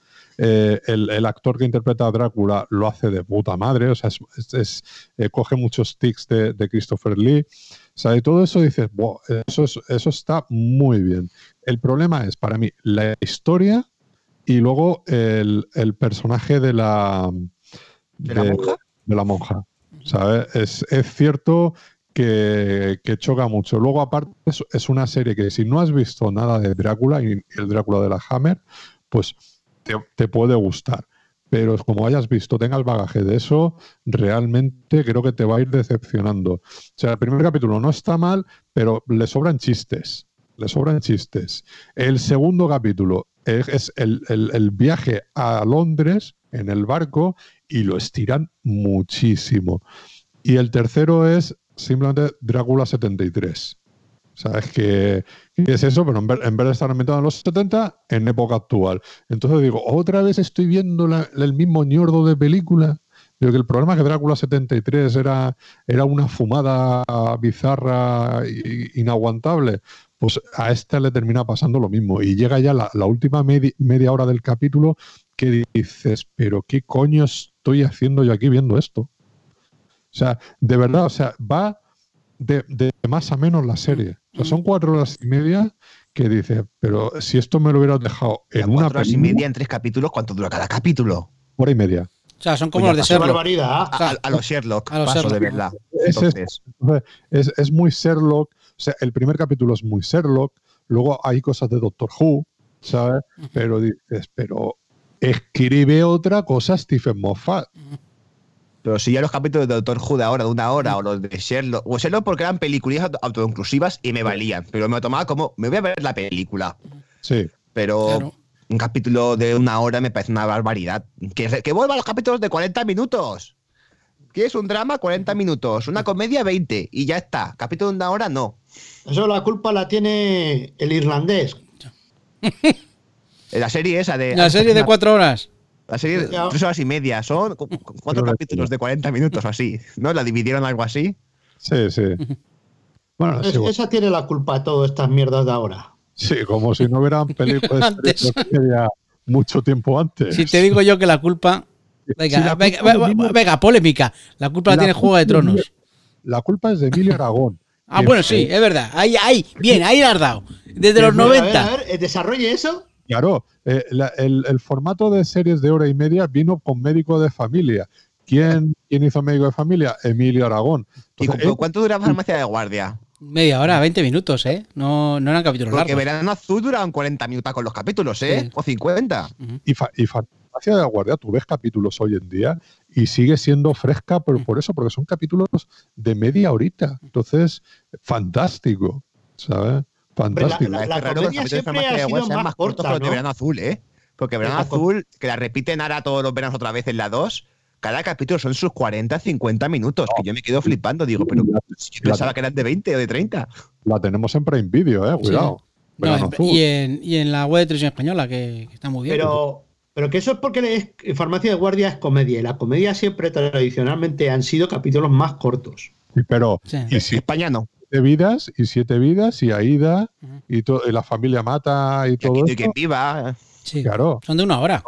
eh, el, el actor que interpreta a Drácula lo hace de puta madre, o sea, es, eh, coge muchos tics de, de Christopher Lee. O sea, y todo eso dices, "Buah, eso, es- eso está muy bien. El problema es, para mí, la historia y luego el, el personaje de la, ¿De la monja? de la monja. ¿sabes? Es, es cierto que, choca mucho. Luego, aparte, es, una serie que si no has visto nada de Drácula y el Drácula de la Hammer, pues te, puede gustar. Pero como hayas visto, tengas bagaje de eso, realmente creo que te va a ir decepcionando. O sea, el primer capítulo no está mal, pero le sobran chistes. Le sobran chistes. El segundo capítulo es, el viaje a Londres en el barco y lo estiran muchísimo. Y el tercero es simplemente Drácula 73. ¿Sabes qué, es eso? Pero en vez, en vez de estar ambientado en los 70, en época actual. Entonces digo, otra vez estoy viendo el mismo ñordo de película. Digo que el problema es que Drácula 73 era, era una fumada bizarra i- inaguantable. Pues a este le termina pasando lo mismo. Y llega ya la, última medi- media hora del capítulo que dices, pero ¿qué coño estoy haciendo yo aquí viendo esto? O sea, de verdad, o sea, va de, de más a menos la serie. O sea, son cuatro horas y media que dices, pero si esto me lo hubieras dejado en una Cuatro horas y media en tres capítulos, ¿cuánto dura cada capítulo? hora y media. O sea, son como los de Sherlock. barbaridad. A, a- a los Sherlock, A los paso Sherlock. de verdad. Es, es, es muy Sherlock. O sea, el primer capítulo es muy Sherlock. Luego hay cosas de Doctor Who, ¿sabes? Pero dices, pero escribe otra cosa Stephen Moffat. Pero si ya los capítulos de Doctor Who de ahora, de una hora, o los de Sherlock, o Sherlock porque eran películas auto- autoinclusivas y me valían, pero me lo tomaba como, me voy a ver la película. Sí. Pero Claro. un capítulo de una hora me parece una barbaridad. Que, que vuelva a los capítulos de 40 minutos. ¿Quieres un drama? 40 minutos. Una comedia, 20. Y ya está. Capítulo de una hora, no. Eso la culpa la tiene el irlandés. La serie esa de. La serie de cuatro horas. La serie de tres horas y media. Son cu- cu- cuatro capítulos de 40 minutos o así. ¿No? La dividieron algo así. Sí, sí. Bueno, Es- sí, esa tiene la culpa de todas estas mierdas de ahora. sí, como si no hubieran películas de mucho tiempo antes. Si te digo yo que la culpa. Venga, la venga, culpa venga, de Emilio- venga, polémica. La culpa la, La tiene Juego de Tronos. La culpa es de Emilio Aragón. Ah, bueno, sí, es verdad. Ahí, ahí, bien, ahí la has dado. Desde los A ver, a ver, 90. A ver, desarrolle eso. Claro, eh, la- el, el formato de series de hora y media vino con médico de familia. ¿Quién, quién hizo médico de familia? Emilio Aragón. ¿Y Entonces, cuánto dura farmacia de guardia? Media hora, 20 minutos, ¿eh? No, no eran capítulos Porque largos. Verano Azul duran 40 minutos con los capítulos, ¿eh? Sí. O 50. y, fa- y Farmacia de la Guardia, tú ves capítulos hoy en día y sigue siendo fresca por, por eso, porque son capítulos de media horita. Entonces, fantástico, ¿sabes? Fantástico. la- Es que raro que los comedia siempre Farmacia ha de sido más más cortos los de ¿no? Verano Azul, ¿eh? Porque Verano Azul, que la repiten ahora todos los veranos otra vez en la 2, cada capítulo son sus 40, 50 minutos, que yo me quedo flipando. Digo, pero si yo pensaba que eran de 20 o de 30. La tenemos en Prime Video, eh, cuidado. No, Verano en- Azul. y, en, y en la web de televisión española, que, que está muy bien. Pero, pero que eso es porque es, Farmacia de Guardia es comedia. Y la comedia siempre tradicionalmente han sido capítulos más cortos. Sí, pero Sí. y si España no. Siete vidas y siete vidas y Aida y, to- y la familia mata y Y todo eso. que viva. Sí. Claro. Son de una hora.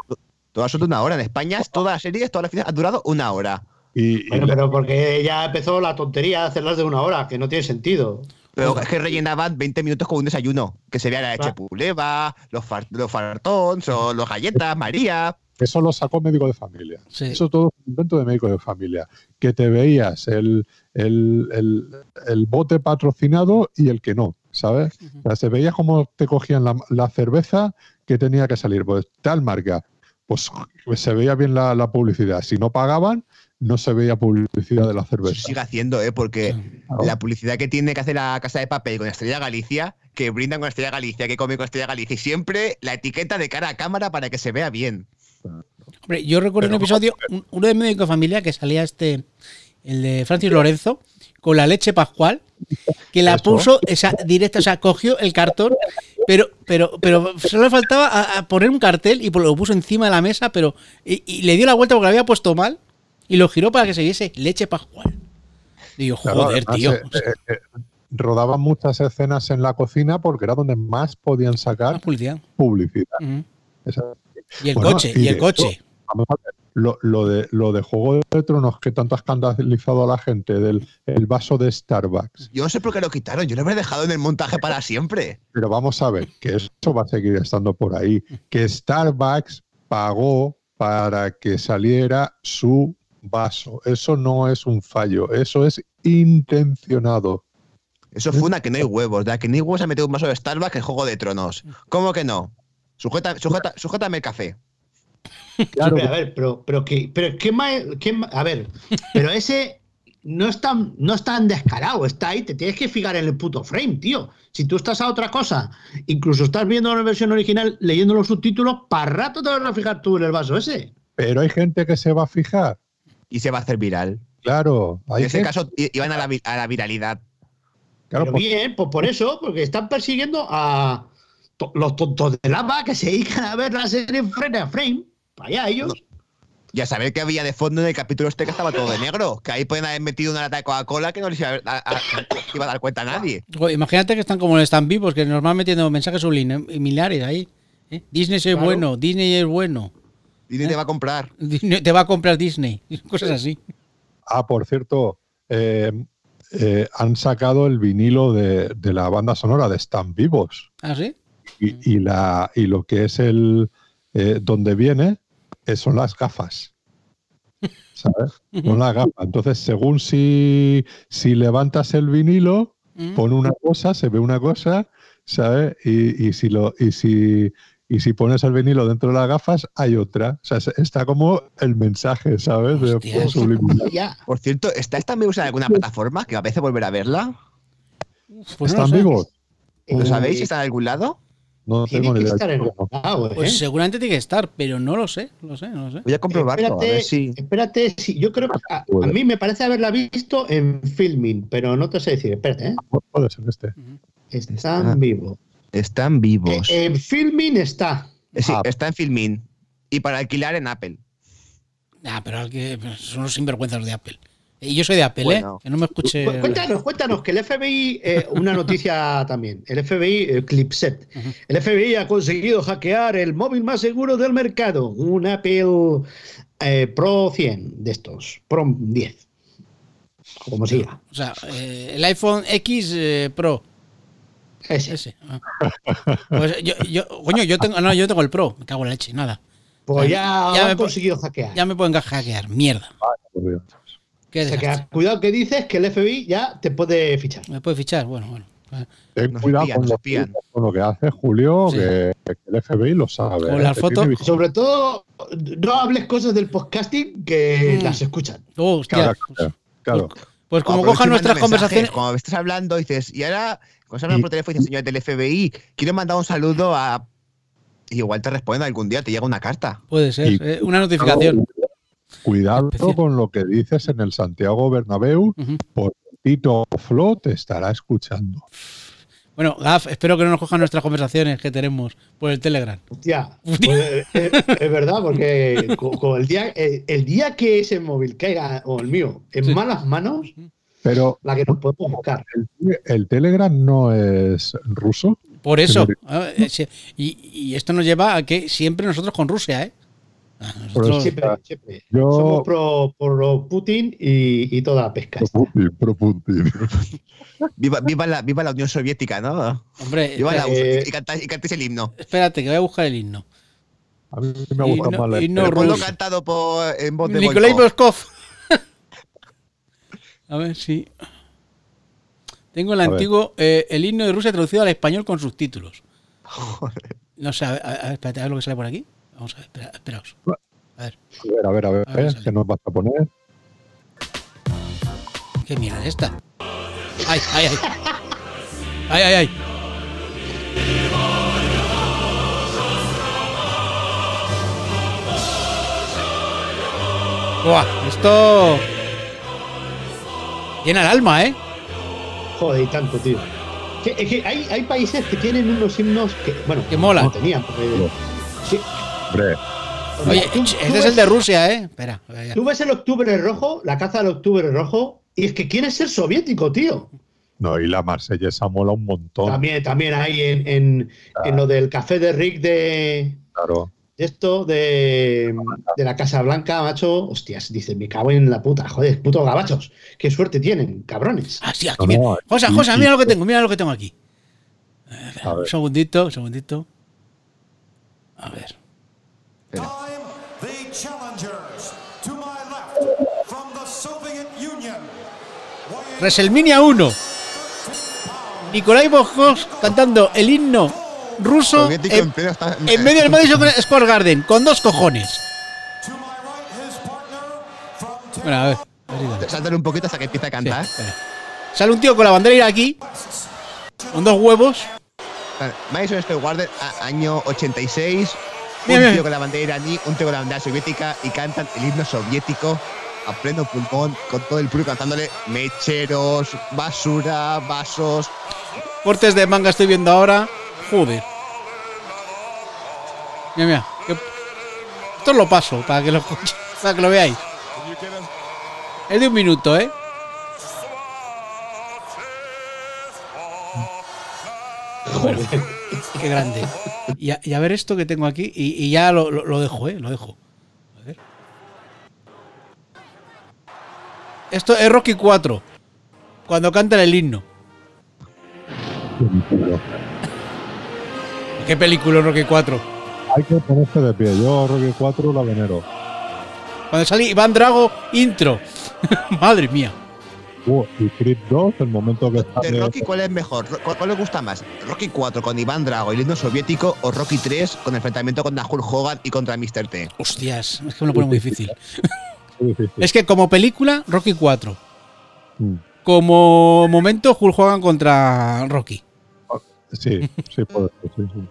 Todas son de una hora. En España, todas las series, todas las fiestas han durado una hora. Y, y Bueno, pero porque ya empezó la tontería de hacerlas de una hora, que no tiene sentido. Pero es que rellenaban 20 minutos con un desayuno. Que se vea la leche Claro. puleva, los, far- los fartons o los galletas, María. Eso lo sacó médico de familia. Sí. Eso todo es un invento de médico de familia. Que te veías el, el, el- el bote patrocinado y el que no, ¿sabes? O sea, se veía cómo te cogían la, la cerveza que tenía que salir. Pues tal marca. Pues, pues se veía bien la, la publicidad. Si no pagaban, no se veía publicidad de la Eso cerveza. se sigue haciendo, ¿eh? Porque Claro. la publicidad que tiene que hacer la Casa de Papel con Estrella Galicia, que brindan con Estrella Galicia, que comen con Estrella Galicia, y siempre la etiqueta de cara a cámara para que se vea bien. Hombre, yo recuerdo un episodio, un- uno de médico de familia que salía este, el de Francis Lorenzo, con la leche pascual, que la puso esa directa, o sea, cogió el cartón, pero, pero, pero solo le faltaba a- a poner un cartel y lo puso encima de la mesa, pero y, y le dio la vuelta porque lo había puesto mal y lo giró para que se viese leche pascual. Digo, joder, tío. eh, eh, eh, rodaban muchas escenas en la cocina porque era donde más podían sacar publicidad. publicidad. Ujú. Esa- Y el Bueno, coche, y y el de coche. hecho, vamos a ver, lo, lo de, lo de Juego de Tronos que tanto ha escandalizado a la gente del el vaso de Starbucks. Yo no sé por qué lo quitaron, yo lo habría dejado en el montaje para siempre. Pero vamos a ver, que eso va a seguir estando por ahí. Que Starbucks pagó para que saliera su vaso. Eso no es un fallo, eso es intencionado. Eso fue una que no hay huevos, ya que ni huevos ha metido un vaso de Starbucks en Juego de Tronos. ¿Cómo que no? Sujeta, sujeta, sujétame el café. Claro, pero a ver, pero, pero que, pero qué más, qué más- a ver, pero ese no es tan, no es tan descarado, está ahí, te tienes que fijar en el puto frame, tío. Si tú estás a otra cosa, incluso estás viendo la versión original, leyendo los subtítulos, para rato te vas a fijar tú en el vaso ese. pero hay gente que se va a fijar. Y se va a hacer viral. Claro, hay En ese gente- caso, iban a la, a la viralidad. claro, Pero pues, bien, pues por eso, porque están persiguiendo a to- los tontos de lava que se dedican a ver la serie frame a frame. Para allá ellos. Y a saber que había de fondo en el capítulo este que estaba todo de negro. Que ahí pueden haber metido una lata de Coca-Cola que no les iba a, a- a- iba a dar cuenta a nadie. Joder, Imagínate que están como están vivos, que nos van metiendo mensajes subliminares ahí. ¿eh? Disney es Claro. bueno, Disney es bueno. Y ni te va a comprar. Disney- te va a comprar Disney. Cosas así. Ah, por cierto, eh, eh, han sacado el vinilo de, de la banda sonora de Están Vivos. ¿Ah, sí? Y, y la, y lo que es el eh, donde viene eh, son las gafas. ¿Sabes? Son las gafas. Entonces, según si, si levantas el vinilo, Mm. pone una cosa, se ve una cosa, ¿sabes? Y, y si lo, y si y si pones el vinilo dentro de las gafas, hay otra. O sea, es- está como el mensaje, ¿sabes? De. Por cierto, ¿está esta me usa en alguna plataforma? Que me apetece volver a verla. Pues no ¿Están lo sabéis si está en algún lado? No Tiene tengo ni que idea. estar ¿eh? Pues seguramente tiene que estar, pero no lo sé, lo sé, no lo sé. Voy a comprobarlo, a Espérate, ver si. espérate, sí, yo creo que a, a mí me parece haberla visto en filming, pero no te sé decir, espérate, ¿eh? Puede ser este. Están Está- vivos. Están vivos. Eh, en filming está. Eh, sí, ah. está en Filmin. Y para alquilar en Apple. Ah, pero que- son los sinvergüenzas de Apple. Y yo soy de Apple, Bueno. ¿eh? Que no me escuche. Cu- Cuéntanos, cuéntanos, que el FBI, eh, una noticia también, el FBI, eh, Clipset, el FBI ha conseguido hackear el móvil más seguro del mercado, un Apple eh, Pro 100 de estos, Pro 10, o como siga. O sea, eh, el iPhone X eh, Pro. Ese. Ese. ah. Pues yo, yo, coño, yo tengo, no, yo tengo el Pro. Me cago en la leche, nada. Pues ya, Ya me han po- conseguido hackear. Ya me pueden hackear. Mierda. Por Dios. Qué O sea, que, cuidado que dices que el FBI ya te puede fichar. ¿Me puede fichar? Bueno, bueno. Ten Nos cuidado espían, con, nos lo, espían. con lo que hace Julio, Sí. que, que el FBI lo sabe. Con ¿eh? las fotos-. Sobre todo, no hables cosas del podcasting que Mm. las escuchan. Oh, hostia. Claro, claro, claro. Pues como Aprovecho cojan nuestras mensajes. conversaciones. Cuando estás hablando, dices, y ahora, cuando se hablan por teléfono, dices, señor del FBI, quiero mandar un saludo a. Y igual te responden algún día, te llega una carta. Puede ser. Y- eh, una notificación. Cuidado Especial. con lo que dices en el Santiago Bernabéu, porque Tito Flo te estará escuchando. Bueno, Gaf, espero que no nos cojan nuestras conversaciones que tenemos por el Telegram. Hostia, pues, eh, es verdad, porque co- co- el, día, el día que ese móvil caiga, o el mío, en Sí. malas manos, Pero la que nos podemos buscar. el, el Telegram no es ruso. Por eso. Ah, eh, Y, y esto nos lleva a que siempre nosotros con Rusia, ¿eh? Por nosotros- eso- Siempre, siempre. Yo- Somos pro, pro Putin y, y toda la pesca. Pro Putin, pro Putin. Viva, viva, la, viva la Unión Soviética, ¿no? hombre, Viva la espera- Eh, y, cantáis, y cantáis el himno. espérate, que voy a buscar el himno. A mí me gusta no- más la y no Pero ponlo ruso. cantado por, en voz de Nikolai Volkov. A ver si. Tengo el A antiguo, eh, el himno de Rusia traducido al español con subtítulos. No sé, a ver, a ver, espérate, a ver lo que sale por aquí. Vamos a ver, espera, esperaos. A ver, A ver, a ver, a ver, A ver, sale. ¿qué nos vas a poner? ¿qué mierda es esta? ¡Ay, ay, ay! ¡Ay, ay, ay! Buah, esto llena el alma, ¿eh? Joder, y tanto, tío. Que- es que hay, hay países que tienen unos himnos que, bueno, Que molan. no tenían, porque- sí. Hombre, Oye, este es el de Rusia, ¿eh? Espera. Tú ves el octubre rojo, la caza del octubre rojo, y es que quieres ser soviético, tío. no, y la marsellesa mola un montón. También, también hay en, en, en lo del café de Rick de, Claro. de esto, de, de la Casa Blanca, macho. Hostias, dice, me cago en la puta, joder, putos gabachos. Qué suerte tienen, cabrones. Ah, sí, aquí No, mira. no, Josa, y- Josa, y- mira lo que tengo, mira lo que tengo aquí. A Un ver, segundito, un segundito. A ver. Time, the challengers. To my left, from the Soviet Union. WrestleMania 1. Nikolai Boskov cantando el himno ruso en, en está- en medio del Madison Square Garden, con dos cojones. Bueno, a ver. Sáltale un poquito hasta que empiece a Sí, cantar. espera. Sale un tío con la bandera iraquí, con dos huevos. Madison Square Garden, año 86. Un mira. tío con la bandera iraní, un tío con la bandera soviética y cantan el himno soviético a pleno pulmón, con todo el público cantándole mecheros, basura, vasos. Cortes de manga estoy viendo ahora. Joder. Mira, mira. que- Esto lo paso para que lo escuche. Para que lo veáis. Es de un minuto, ¿eh? Qué grande. Y a, y a ver esto que tengo aquí. Y, y ya lo, lo- lo dejo, ¿eh? Lo dejo. A ver. Esto es Rocky 4. Cuando canta el himno. ¿Qué película Rocky 4? Hay que ponerse de pie. Yo, Rocky 4, la venero. Cuando sale Iván Drago, intro. Madre mía. Uh, y Creed 2, el momento que ¿De sale. Rocky cuál es mejor? ¿Cuál, cuál le gusta más? ¿Rocky 4 con Iván Drago y el himno soviético o Rocky 3 con el enfrentamiento contra Hulk Hogan y contra Mr. T? Hostias, es que me lo pone muy difícil. Muy difícil. Es que como película, Rocky 4. Mm. Como momento, Hulk Hogan contra Rocky. Sí, sí, puede ser, sí, sí.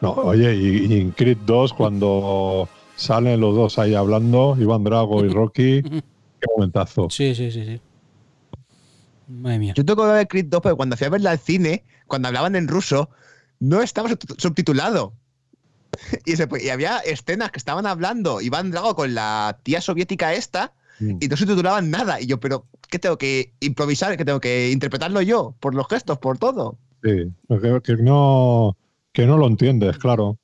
No, oye, y, y en Creed 2, cuando salen los dos ahí hablando, Iván Drago y Rocky, qué momentazo. Sí, sí, sí, sí. Madre mía. Yo tengo que ver Creed 2 porque cuando fui a verla al cine, cuando hablaban en ruso, no estaba sub- subtitulado. Y, se- y había escenas que estaban hablando Iván Drago con la tía soviética esta Mm. y no subtitulaban nada. Y yo, pero ¿qué tengo que improvisar? ¿Qué tengo que interpretarlo yo? Por los gestos, por todo. Sí, que, que no, que no lo entiendes, claro.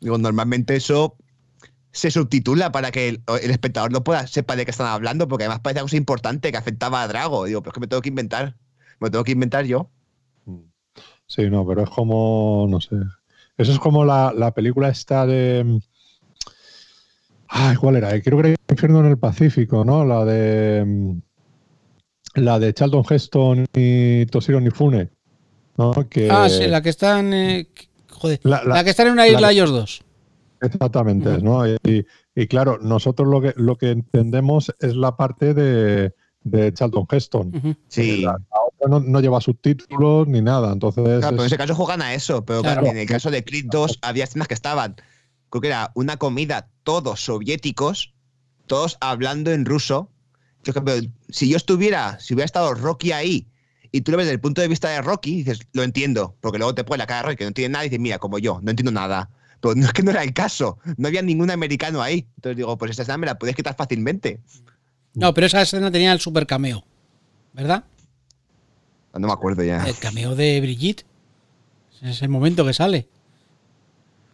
Digo, normalmente eso se subtitula para que el, el espectador no pueda sepa de qué están hablando, porque además parece algo importante que afectaba a Drago. Digo, pero es que me tengo que inventar. Me lo tengo que inventar yo. Sí, no, pero es como, no sé. Eso es como la, la película esta de... Ay, ¿cuál era? Eh, Creo que era Infierno en el Pacífico, ¿no? La de... mm, La de Charlton Heston y Toshiro Nifune. ¿no? Que, Ah, sí, la que están. eh, joder. La, La- la- que están en una la isla ellos dos. Exactamente, ¿no? Y, y claro, nosotros lo que, lo que entendemos es la parte de, de Charlton Heston. Ujú. Sí. La, la otra no, no lleva subtítulos ni nada, entonces... Claro, pero en es- ese caso juegan a eso, pero claro, Claro. en el caso de Creed 2 había escenas que estaban, creo que era una comida, todos soviéticos, todos hablando en ruso. Yo pero si yo estuviera, si hubiera estado Rocky ahí, y tú lo ves desde el punto de vista de Rocky, dices, lo entiendo, porque luego te pone la cara de Rocky que no entiende nada y dices, mira, como yo, no entiendo nada. Pero no es que no era el caso, no había ningún americano ahí. Entonces digo, pues esta escena me la puedes quitar fácilmente. No, pero esa escena tenía el super cameo. ¿Verdad? No me acuerdo ya. El cameo de Brigitte. Es el momento que sale.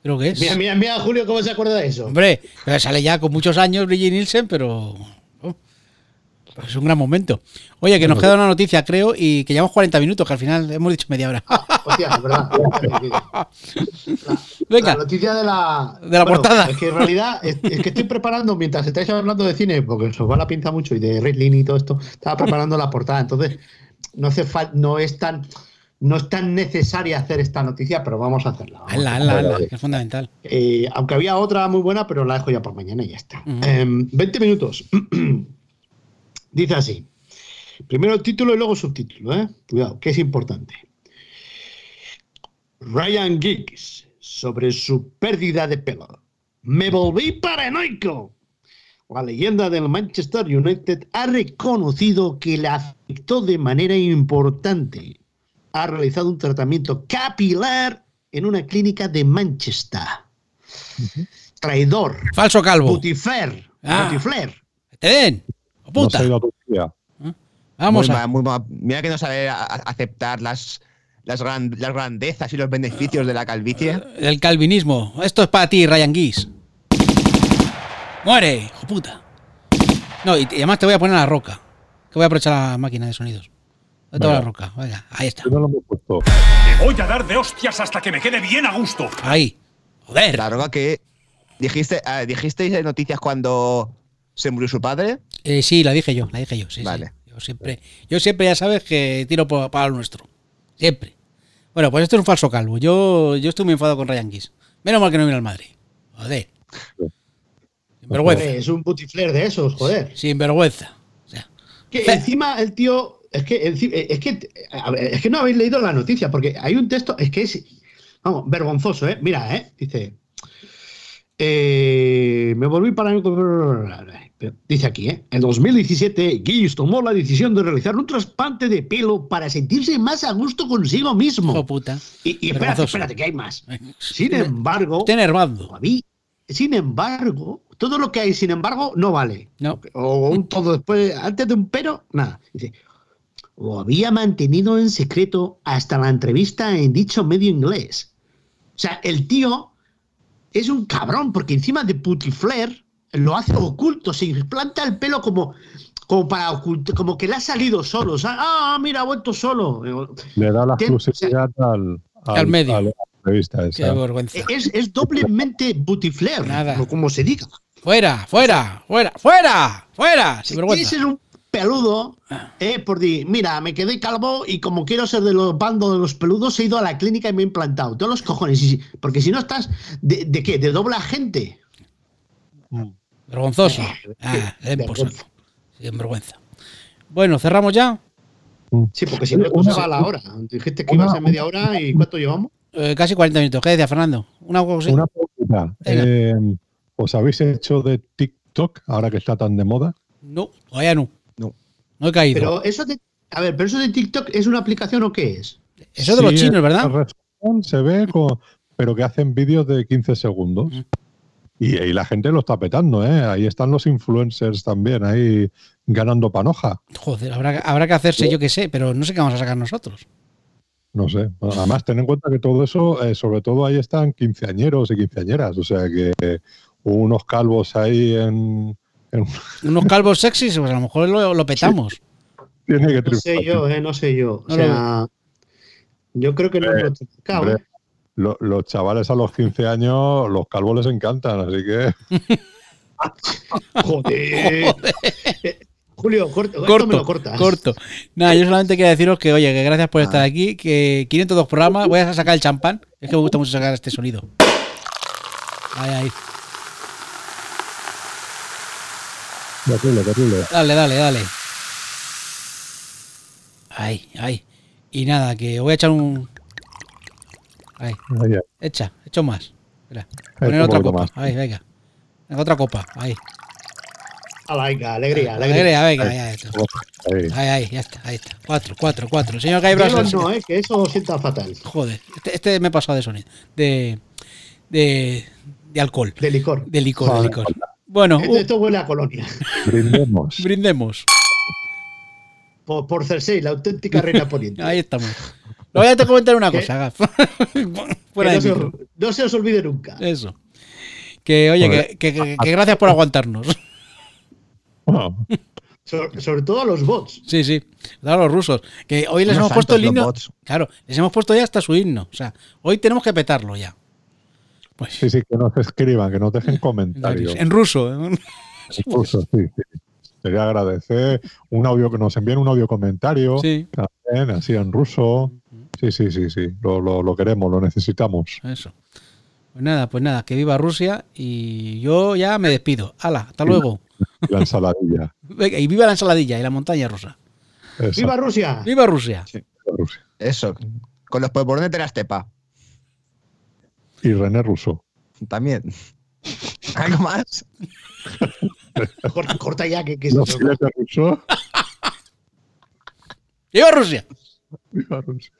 Creo que es. Mira, mira, mira, Julio, cómo se acuerda de eso. Hombre, sale ya con muchos años Brigitte Nielsen, pero. Pues es un gran momento. Oye, que nos queda una noticia, creo, y que llevamos 40 minutos, que al final hemos dicho media hora. Hostia, es verdad. La, Venga. la noticia de la, De la portada. Es que en realidad es, es que estoy preparando, mientras estáis hablando de cine, porque os va la pinza mucho y de Ridley y todo esto, estaba preparando la portada. Entonces, no hace fal- no es tan. No es tan necesaria hacer esta noticia, pero vamos a hacerla. Hazla, hazla, hazla, que es fundamental. Eh, aunque había otra muy buena, pero la dejo ya por mañana y ya está. Em, 20 minutos. Dice así. Primero el título y luego el subtítulo, ¿eh? Cuidado, que es importante. Ryan Giggs sobre su pérdida de pelo. Me volví paranoico. La leyenda del Manchester United ha reconocido que le afectó de manera importante. Ha realizado un tratamiento capilar en una clínica de Manchester. Traidor. Falso calvo. Putifler. Ah. Putifler. ¡Te den! ¡Oh, no puta! a Turquía. Vamos Muy a. ma- muy ma- mira que no sabe a- a- aceptar las, las, gran- las grandezas y los beneficios de la calvicie. El calvinismo. Esto es para ti, Ryan Giggs. ¡Muere! ¡Hijo puta! No, y, y además te voy a poner la roca. Que voy a aprovechar la máquina de sonidos. ¿Dónde está la roca? Venga, ahí está. No lo hemos puesto. Te voy a dar de hostias hasta que me quede bien a gusto. Ahí. Joder. La roca que dijiste, ah, dijisteis en noticias cuando se murió su padre. Eh, sí, la dije yo, la dije yo. Sí, sí. Vale. Yo siempre, yo siempre ya sabes que tiro para lo nuestro. Siempre. Bueno, pues esto es un falso calvo. Yo, yo estoy muy enfadado con Ryan Giggs. Menos mal que no vino al Madrid. Joder. Sin vergüenza. Hombre, es un putifler de esos, joder. Sin vergüenza. O sea, Que encima el tío. Es que, enci- es, que, es que no habéis leído la noticia, porque hay un texto, es que es. Vamos, vergonzoso, ¿eh? Mira, ¿eh? Dice. eh, me volví para. Dice aquí, ¿eh? En 2017, Gilles tomó la decisión de realizar un trasplante de pelo para sentirse más a gusto consigo mismo. hijo puta. Y, y espérate, espérate, que hay más. Sin embargo, todavía, sin embargo, todo lo que hay sin embargo no vale. No. O un todo después, antes de un pero, nada. Dice, lo había mantenido en secreto hasta la entrevista en dicho medio inglés. O sea, el tío es un cabrón, porque encima de putifler lo hace oculto, se implanta el pelo como, como para ocultar, como que le ha salido solo. O sea, ah, mira, ha vuelto solo. Le da la exclusividad al, Al medio. Qué vergüenza. Es, es doblemente putifler, Nada. como se diga. Fuera, fuera, fuera, fuera, fuera. Vergüenza. es un peludo, eh, por decir, mira, me quedé calvo y como quiero ser de los bandos de los peludos, he ido a la clínica y me he implantado. Todos los cojones. si- porque si no estás, ¿de, de qué? ¿De doble agente? Vergonzoso. Ah, le den por saco. Sin vergüenza. Bueno, cerramos ya. Sí, porque si no, se va a la hora. Dijiste que ibas a media hora y ¿cuánto llevamos? Eh, casi 40 minutos. ¿Qué decía Fernando? Una cosa Una pregunta. Eh, ¿Os habéis hecho de TikTok ahora que está tan de moda? No, todavía no. No. No he caído. Pero eso de. A ver, pero eso de TikTok es una aplicación o qué es? Eso de los chinos, ¿verdad? Se ve, como- pero que hacen vídeos de 15 segundos. Mm. Y, y la gente lo está petando, ¿eh? Ahí están los influencers también, ahí ganando panoja. Joder, habrá, habrá que hacerse yo que sé, pero no sé qué vamos a sacar nosotros. No sé. Además, ten en cuenta que todo eso, eh, sobre todo ahí están quinceañeros y quinceañeras. O sea que eh, unos calvos ahí en. en- Unos calvos sexys, pues a lo mejor lo, lo petamos. tiene que No sé yo, eh, no sé yo. O No lo sea, yo creo que no Eh, es nuestro mercado, hombre. Lo- los chavales a los 15 años, los calvos les encantan, así que. Joder. Julio, corto, esto Corto, me lo cortas. corto. Nada, yo solamente quería deciros que, oye, que gracias por estar aquí, que 502 programas, voy a sacar el champán, es que me gusta mucho sacar este sonido. Ahí, ahí. Terrible, terrible. Dale, dale, dale. Ahí, ahí. Y nada, que voy a echar un... Ahí, ahí. echa, echo más. Poner otra copa. más. Ahí, venga. Venga, otra copa, ahí. Ala, venga, alegría, alegría. Alegría, venga, ahí, ahí, Ahí. ahí, ahí, ya está, ahí está. Cuatro, cuatro, cuatro. Señor Gaibras... No, eh, que eso sienta fatal. Joder, este, este me he pasado de sonido. De, de, de alcohol. De licor. De licor, de licor. Bueno, Esto, uh, esto huele a colonia. Brindemos. brindemos. Por, por Cersei, la auténtica reina poniente. Ahí estamos. Lo voy a te comentar una ¿Qué? cosa. Gaf. No, de se, os- no se os olvide nunca. Eso. Que, oye, que, que- que- que gracias por aguantarnos. Sobre todo a los bots. Sí, sí. A los rusos. Que hoy les Unos hemos puesto el himno. bots. Claro, les hemos puesto ya hasta su himno. O sea, hoy tenemos que petarlo ya. Pues. sí, sí, que nos escriban, que nos dejen comentarios. En ruso. ¿eh? Incluso, sí, sí. Sería agradecer un audio que nos envíen un audio comentario Sí, también, así en ruso. Sí, sí, sí, sí. Lo, lo, lo queremos, lo necesitamos. eso. Pues nada, pues nada, que viva Rusia y yo ya me despido. Hala, hasta luego. Y La ensaladilla. Venga, y viva la ensaladilla y la montaña rusa. ¡Viva Rusia! ¡Viva Rusia! Rusia. Eso. Con los polvorones de la estepa. Y René Russo. También. ¿Algo más? Corta, corta ya, que, que Russo. ¡Viva Rusia! Viva Rusia.